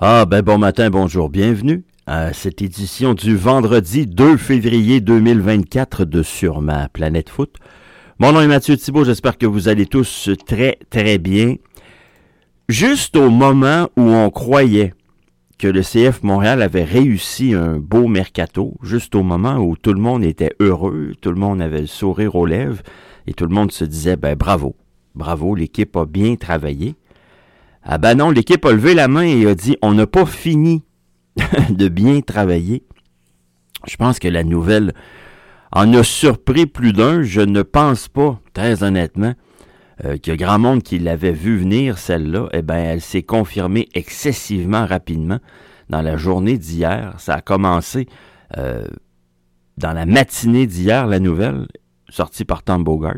Ah ben bon matin, bonjour, bienvenue à cette édition du vendredi 2 février 2024 de Sur ma planète foot. Mon nom est Mathieu Thibault, j'espère que vous allez tous très très bien. Juste au moment où on croyait que le CF Montréal avait réussi un beau mercato, juste au moment où tout le monde était heureux, tout le monde avait le sourire aux lèvres et tout le monde se disait ben bravo, bravo, l'équipe a bien travaillé. Ah ben non, l'équipe a levé la main et a dit on n'a pas fini de bien travailler. Je pense que la nouvelle en a surpris plus d'un. Je ne pense pas, très honnêtement, euh, grand monde qui l'avait vu venir, celle-là. Eh bien, elle s'est confirmée excessivement rapidement dans la journée d'hier. Ça a commencé euh, dans la matinée d'hier, la nouvelle, sortie par Tom Bogart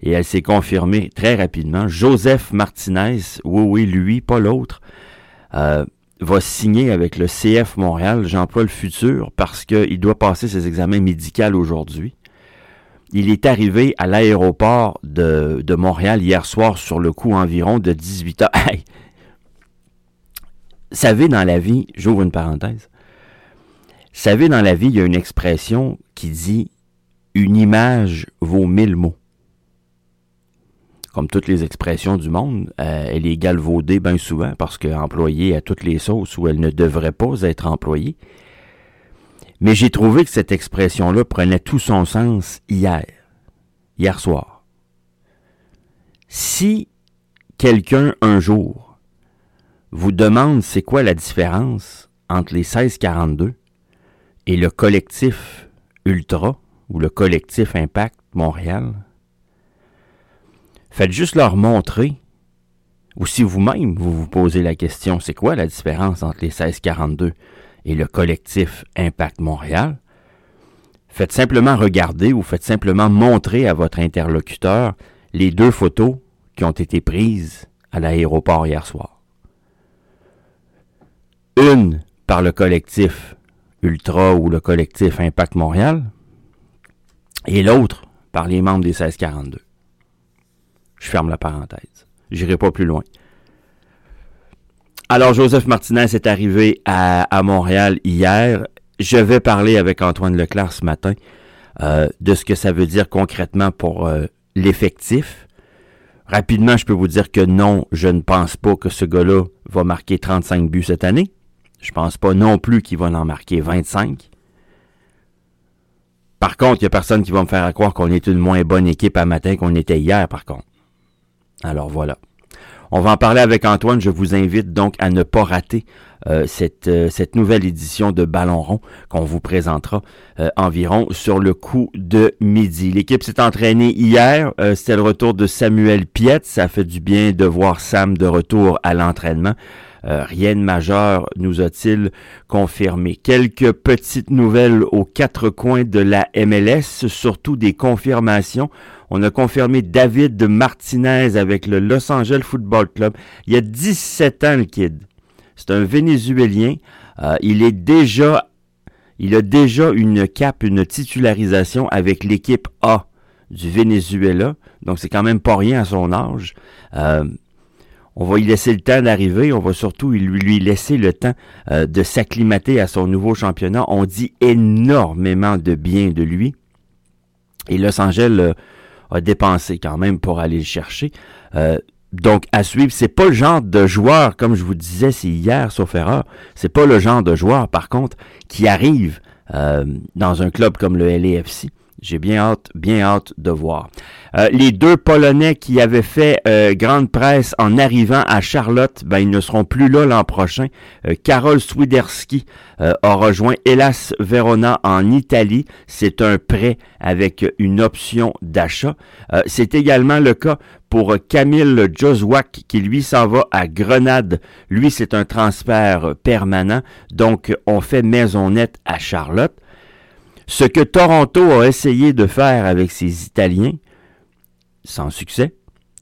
et elle s'est confirmée très rapidement. Joseph Martinez, oui, oui, lui, pas l'autre, euh, va signer avec le CF Montréal. J'emploie le futur parce qu'il doit passer ses examens médicaux aujourd'hui. Il est arrivé à l'aéroport de, de, Montréal hier soir sur le coup environ de 18 heures. Hey! Savez, dans la vie, j'ouvre une parenthèse, savez, dans la vie, il y a une expression qui dit une image vaut mille mots comme toutes les expressions du monde, euh, elle est galvaudée bien souvent parce qu'employée à toutes les sauces où elle ne devrait pas être employée. Mais j'ai trouvé que cette expression-là prenait tout son sens hier, hier soir. Si quelqu'un un jour vous demande c'est quoi la différence entre les 1642 et le collectif Ultra ou le collectif Impact Montréal, Faites juste leur montrer, ou si vous-même vous vous posez la question, c'est quoi la différence entre les 1642 et le collectif Impact Montréal? Faites simplement regarder ou faites simplement montrer à votre interlocuteur les deux photos qui ont été prises à l'aéroport hier soir. Une par le collectif Ultra ou le collectif Impact Montréal et l'autre par les membres des 1642. Je ferme la parenthèse. J'irai pas plus loin. Alors, Joseph Martinez est arrivé à, Montréal hier. Je vais parler avec Antoine Leclerc ce matin euh, de ce que ça veut dire concrètement pour euh, l'effectif. Rapidement, je peux vous dire que non, je ne pense pas que ce gars-là va marquer 35 buts cette année. Je pense pas non plus qu'il va en marquer 25. Par contre, il n'y a personne qui va me faire croire qu'on est une moins bonne équipe à matin qu'on était hier, par contre. Alors voilà. On va en parler avec Antoine. Je vous invite donc à ne pas rater euh, cette, euh, cette nouvelle édition de Ballon rond qu'on vous présentera euh, environ sur le coup de midi. L'équipe s'est entraînée hier. C'était le retour de Samuel Piet. Ça fait du bien de voir Sam de retour à l'entraînement. rien de majeur nous a-t-il confirmé. Quelques petites nouvelles aux quatre coins de la MLS, surtout des confirmations. On a confirmé David Martinez avec le Los Angeles Football Club. Il y a 17 ans, le kid. C'est un Vénézuélien. Euh, il est déjà, il a déjà une cape, une titularisation avec l'équipe A du Venezuela. Donc c'est quand même pas rien à son âge. Euh, on va lui laisser le temps d'arriver. On va surtout lui, lui laisser le temps euh, de s'acclimater à son nouveau championnat. On dit énormément de bien de lui. Et Los Angeles a dépensé quand même pour aller le chercher. Euh, donc, à suivre, c'est pas le genre de joueur, comme je vous disais, c'est hier, sauf erreur, c'est pas le genre de joueur, par contre, qui arrive euh, dans un club comme le LAFC. J'ai bien hâte, bien hâte de voir. Euh, les deux Polonais qui avaient fait euh, grande presse en arrivant à Charlotte, ben, ils ne seront plus là l'an prochain. Euh, Karol Swiderski a rejoint Hélas Verona en Italie. C'est un prêt avec une option d'achat. C'est également le cas pour Camille Joswak qui lui s'en va à Grenade. Lui, c'est un transfert permanent. Donc, on fait maison nette à Charlotte. Ce que Toronto a essayé de faire avec ses Italiens, sans succès,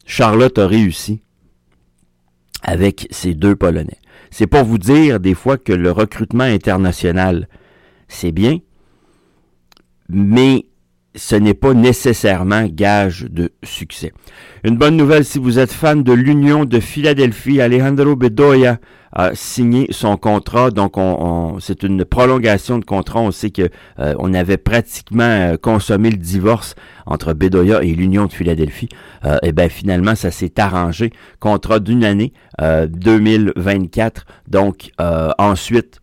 Charlotte a réussi avec ces deux Polonais. C'est pour vous dire des fois que le recrutement international, c'est bien, mais ce n'est pas nécessairement gage de succès. Une bonne nouvelle si vous êtes fan de l'Union de Philadelphie, Alejandro Bedoya a signé son contrat, donc on, c'est une prolongation de contrat. On sait que euh, on avait pratiquement euh, consommé le divorce entre Bedoya et l'Union de Philadelphie. Euh, et bien finalement, ça s'est arrangé. Contrat d'une année, 2024. Donc ensuite,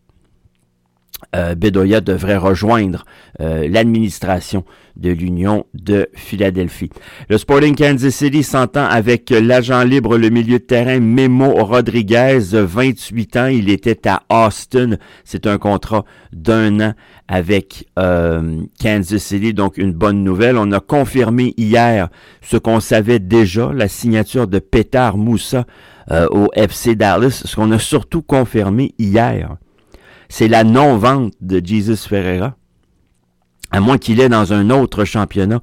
euh, Bedoya devrait rejoindre euh, l'administration de l'Union de Philadelphie. Le Sporting Kansas City s'entend avec l'agent libre, le milieu de terrain Memo Rodriguez, 28 ans. Il était à Austin. C'est un contrat d'un an avec euh, Kansas City, donc une bonne nouvelle. On a confirmé hier ce qu'on savait déjà, la signature de Petar Moussa au FC Dallas. Ce qu'on a surtout confirmé hier, c'est la non-vente de Jesus Ferreira, à moins qu'il est dans un autre championnat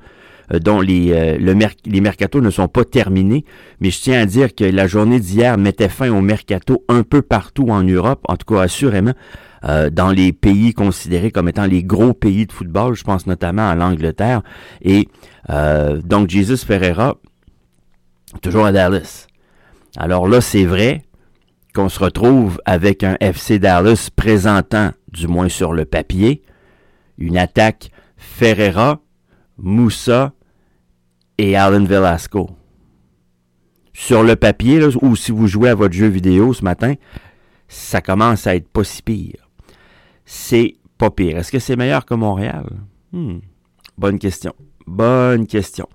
euh, dont les, euh, le les mercatos ne sont pas terminés. Mais je tiens à dire que la journée d'hier mettait fin au mercato un peu partout en Europe, en tout cas assurément euh, dans les pays considérés comme étant les gros pays de football. Je pense notamment à l'Angleterre. Et donc Jesus Ferreira, toujours à Dallas. Alors là, c'est vrai, qu'on se retrouve avec un FC Dallas présentant, du moins sur le papier, une attaque Ferreira, Moussa et Alan Velasco. Sur le papier, ou si vous jouez à votre jeu vidéo ce matin, ça commence à être pas si pire. C'est pas pire. Est-ce que c'est meilleur que Montréal? Hmm. Bonne question. Bonne question.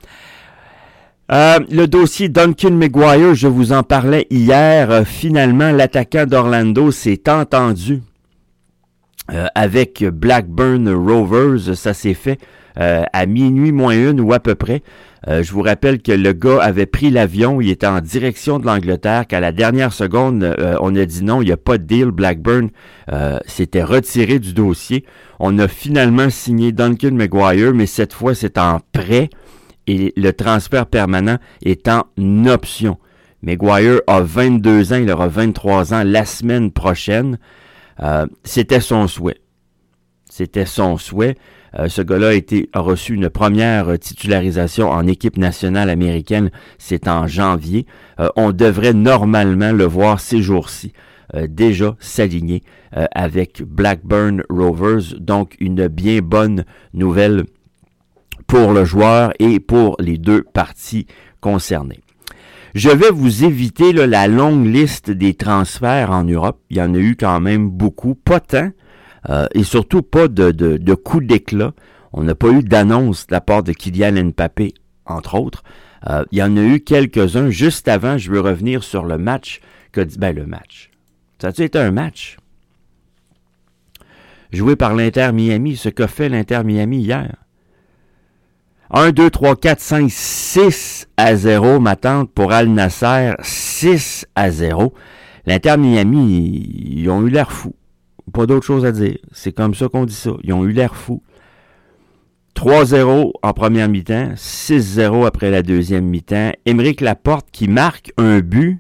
Euh, le dossier Duncan McGuire, je vous en parlais hier. Euh, finalement, l'attaquant d'Orlando s'est entendu euh, avec Blackburn Rovers. Ça s'est fait à minuit moins une ou à peu près. je vous rappelle que le gars avait pris l'avion, il était en direction de l'Angleterre, qu'à la dernière seconde, on a dit non, il n'y a pas de deal. Blackburn s'était retiré du dossier. On a finalement signé Duncan McGuire, mais cette fois c'est en prêt et le transfert permanent est en option. McGuire a 22 ans, il aura 23 ans la semaine prochaine. Euh, c'était son souhait. C'était son souhait. Euh, ce gars-là a, a reçu une première titularisation en équipe nationale américaine. C'est en janvier. Euh, on devrait normalement le voir ces jours-ci. déjà s'aligner avec Blackburn Rovers. Donc une bien bonne nouvelle pour le joueur et pour les deux parties concernées. Je vais vous éviter la longue liste des transferts en Europe. Il y en a eu quand même beaucoup, pas tant, euh, et surtout pas de, de, coups d'éclat. On n'a pas eu d'annonce de la part de Kylian Mbappé, entre autres. Euh, il y en a eu quelques-uns. Juste avant, je veux revenir sur le match que ben le match. Ça a été un match? Joué par l'Inter Miami, ce qu'a fait l'Inter Miami hier. 1, 2, 3, 4, 5, 6 à 0, ma tante, pour Al Nasser, 6 à 0. L'Inter Miami, ils ont eu l'air fous. Pas d'autre chose à dire. C'est comme ça qu'on dit ça. Ils ont eu l'air fous. 3-0 en première mi-temps, 6-0 après la deuxième mi-temps. Émeric Laporte qui marque un but.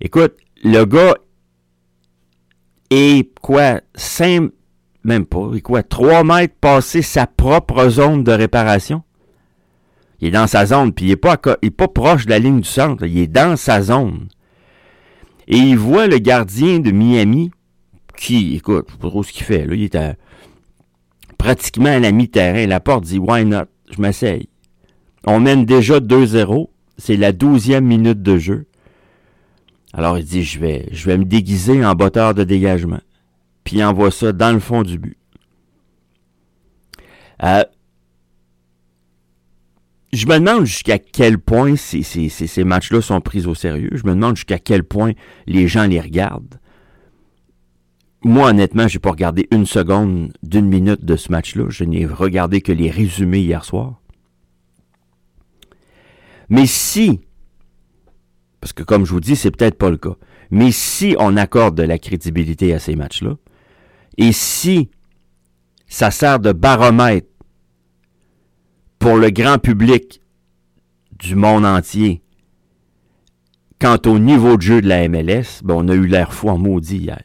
Écoute, le gars est quoi, 5, même pas. Et quoi? Trois mètres passé sa propre zone de réparation? Il est dans sa zone, puis il est pas, pas proche de la ligne du centre. Il est dans sa zone. Et il voit le gardien de Miami, qui, écoute, je sais pas trop ce qu'il fait, là. Il est pratiquement à la mi-terrain. La porte dit, why not? Je m'essaye. On mène déjà 2-0. C'est la douzième minute de jeu. Alors il dit, je vais, je vais me déguiser en botteur de dégagement puis il envoie ça dans le fond du but. Euh, je me demande jusqu'à quel point ces, ces, matchs-là sont pris au sérieux. Je me demande jusqu'à quel point les gens les regardent. Moi, honnêtement, j'ai pas regardé une seconde d'une minute de ce match-là. Je n'ai regardé que les résumés hier soir. Mais si, parce que comme je vous dis, c'est peut-être pas le cas, mais si on accorde de la crédibilité à ces matchs-là, et si ça sert de baromètre pour le grand public du monde entier, quant au niveau de jeu de la MLS, ben on a eu l'air fou en maudit hier.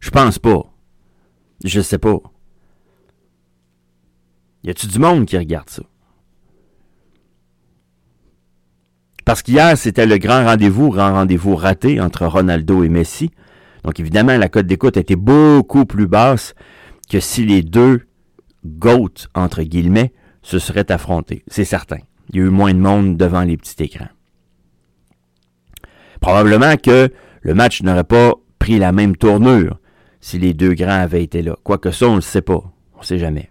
Je pense pas. Je sais pas. Y a-tu du monde qui regarde ça? Parce qu'hier, c'était le grand rendez-vous, grand rendez-vous raté entre Ronaldo et Messi. Donc évidemment, la cote d'écoute était beaucoup plus basse que si les deux GOAT, entre guillemets, se seraient affrontés. C'est certain. Il y a eu moins de monde devant les petits écrans. Probablement que le match n'aurait pas pris la même tournure si les deux grands avaient été là. Quoique ça, on ne le sait pas. On ne sait jamais.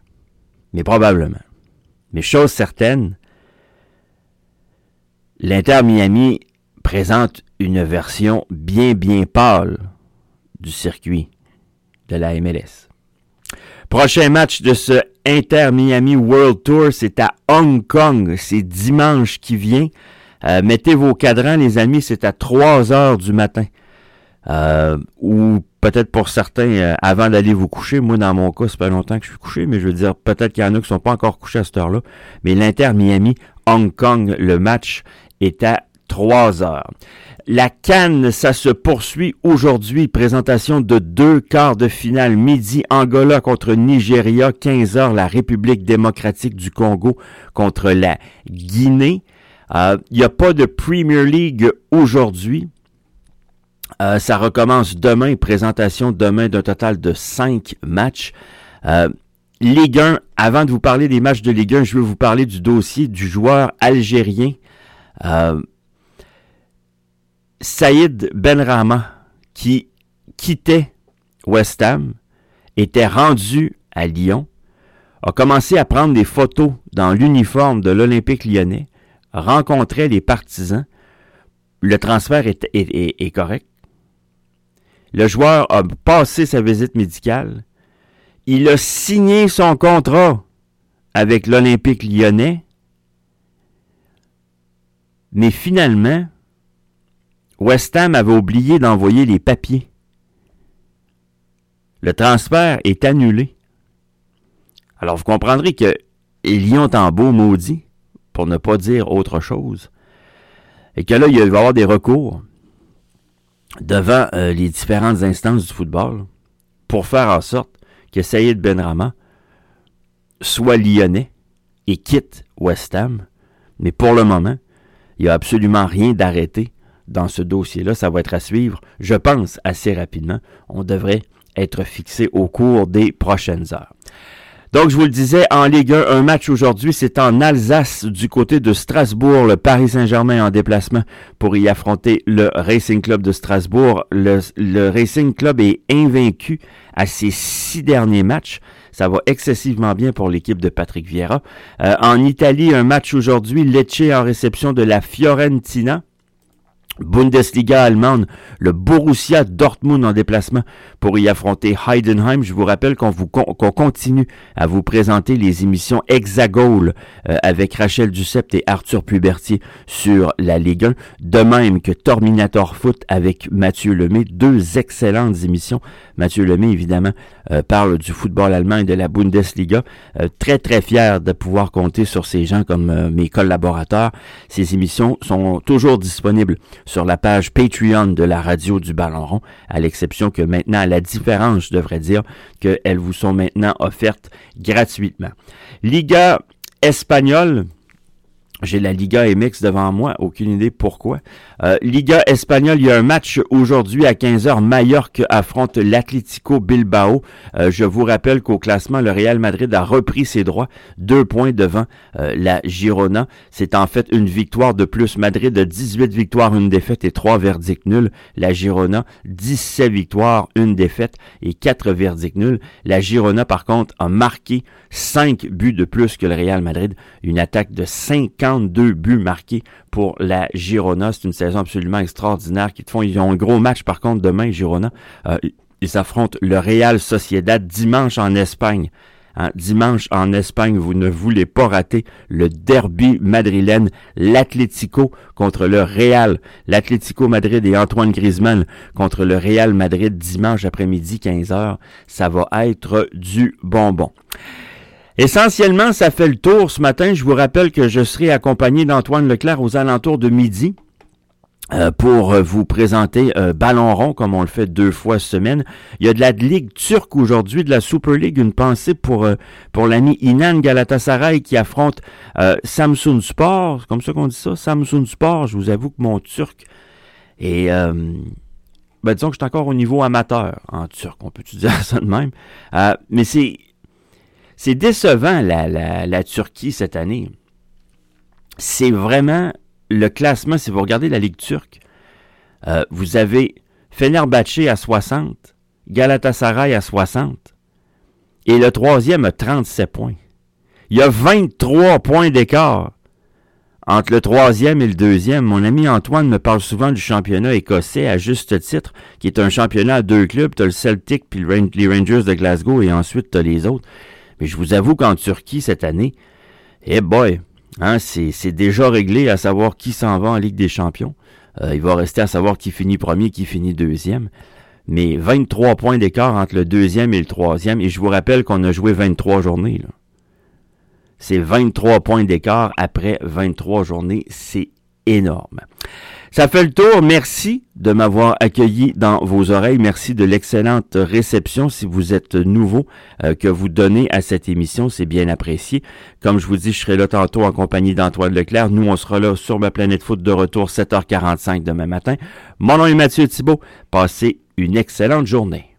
Mais probablement. Mais chose certaine, l'Inter Miami présente une version bien bien pâle du circuit de la MLS. Prochain match de ce Inter Miami World Tour, c'est à Hong Kong. C'est dimanche qui vient. Euh, mettez vos cadrans, les amis, c'est à 3 heures du matin. Euh, ou peut-être pour certains euh, avant d'aller vous coucher. Moi, dans mon cas, c'est pas longtemps que je suis couché, mais je veux dire, peut-être qu'il y en a qui sont pas encore couchés à cette heure-là. Mais l'Inter Miami, Hong Kong, le match est à 3 heures. La Cannes, ça se poursuit aujourd'hui. Présentation de deux quarts de finale. Midi, Angola contre Nigeria. 15 heures, la République démocratique du Congo contre la Guinée. Il euh, n'y a pas de Premier League aujourd'hui. Euh, ça recommence demain, présentation demain d'un total de cinq matchs. Euh, Ligue 1, avant de vous parler des matchs de Ligue 1, je veux vous parler du dossier du joueur algérien euh, Saïd Benrama, qui quittait West Ham, était rendu à Lyon, a commencé à prendre des photos dans l'uniforme de l'Olympique lyonnais, rencontrait les partisans. Le transfert est, correct. Le joueur a passé sa visite médicale. Il a signé son contrat avec l'Olympique lyonnais. Mais finalement, West Ham avait oublié d'envoyer les papiers. Le transfert est annulé. Alors vous comprendrez que Lyon est en beau maudit pour ne pas dire autre chose. Et que là, il va y avoir des recours devant euh, les différentes instances du football pour faire en sorte que Saïd Benrama soit lyonnais et quitte West Ham. Mais pour le moment, il n'y a absolument rien d'arrêté dans ce dossier-là. Ça va être à suivre, je pense, assez rapidement. On devrait être fixé au cours des prochaines heures. Donc, je vous le disais, en Ligue 1, un match aujourd'hui, c'est en Alsace, du côté de Strasbourg, le Paris Saint-Germain en déplacement pour y affronter le Racing Club de Strasbourg. Le, Racing Club est invaincu à ses six derniers matchs. Ça va excessivement bien pour l'équipe de Patrick Vieira. Euh, en Italie, un match aujourd'hui, Lecce en réception de la Fiorentina. Bundesliga allemande, le Borussia Dortmund en déplacement pour y affronter Heidenheim. Je vous rappelle qu'on continue à vous présenter les émissions Hexagol euh, avec Rachel Ducept et Arthur Pubertier sur la Ligue 1, de même que Terminator Foot avec Mathieu Lemay, deux excellentes émissions. Mathieu Lemay évidemment euh, parle du football allemand et de la Bundesliga. Euh, très très fier de pouvoir compter sur ces gens comme mes collaborateurs. Ces émissions sont toujours disponibles sur la page Patreon de la radio du Ballon rond, à l'exception que maintenant, à la différence, je devrais dire, qu'elles vous sont maintenant offertes gratuitement. Liga espagnole, j'ai la Liga MX devant moi, aucune idée pourquoi. Euh, Liga espagnole, il y a un match aujourd'hui à 15h. Mallorca affronte l'Atlético Bilbao. Euh, je vous rappelle qu'au classement, le Real Madrid a repris ses droits, deux points devant euh, la Girona. C'est en fait une victoire de plus. Madrid a 18 victoires, une défaite et trois verdicts nuls. La Girona, 17 victoires, une défaite et quatre verdicts nuls. La Girona, par contre, a marqué 5 buts de plus que le Real Madrid. Une attaque de 50 deux buts marqués pour la Girona. C'est une saison absolument extraordinaire font. Ils ont un gros match par contre demain, Girona. Euh, ils affrontent le Real Sociedad dimanche en Espagne. Hein, dimanche en Espagne, vous ne voulez pas rater le derby madrilène, l'Atlético contre le Real. L'Atlético Madrid et Antoine Griezmann contre le Real Madrid dimanche après-midi 15h. Ça va être du bonbon. Essentiellement, ça fait le tour ce matin. Je vous rappelle que je serai accompagné d'Antoine Leclerc aux alentours de midi euh, pour euh, vous présenter un ballon rond comme on le fait deux fois semaine. Il y a de la Ligue turque aujourd'hui, de la Super League, une pensée pour, euh, pour l'ami Inan Galatasaray qui affronte Samsung Sport, comme ça qu'on dit ça, Samsung Sport. Je vous avoue que mon turc est... ben disons que je suis encore au niveau amateur en turc, on peut dire ça de même? mais c'est c'est décevant la, Turquie cette année. C'est vraiment le classement, si vous regardez la Ligue turque, euh, vous avez Fenerbahçe à 60, Galatasaray à 60, et le troisième a 37 points. Il y a 23 points d'écart entre le troisième et le deuxième. Mon ami Antoine me parle souvent du championnat écossais à juste titre, qui est un championnat à deux clubs. Tu as le Celtic puis les Rangers de Glasgow et ensuite tu as les autres. Mais je vous avoue qu'en Turquie cette année, eh boy, Hein, c'est déjà réglé à savoir qui s'en va en Ligue des Champions. Euh, il va rester à savoir qui finit premier, qui finit deuxième. Mais 23 points d'écart entre le deuxième et le troisième. Et je vous rappelle qu'on a joué 23 journées. C'est 23 points d'écart après 23 journées. C'est énorme. Ça fait le tour. Merci de m'avoir accueilli dans vos oreilles. Merci de l'excellente réception. Si vous êtes nouveau, euh, que vous donnez à cette émission, c'est bien apprécié. Comme je vous dis, je serai là tantôt en compagnie d'Antoine Leclerc. Nous, on sera là sur ma planète foot de retour 7h45 demain matin. Mon nom est Mathieu Thibault. Passez une excellente journée.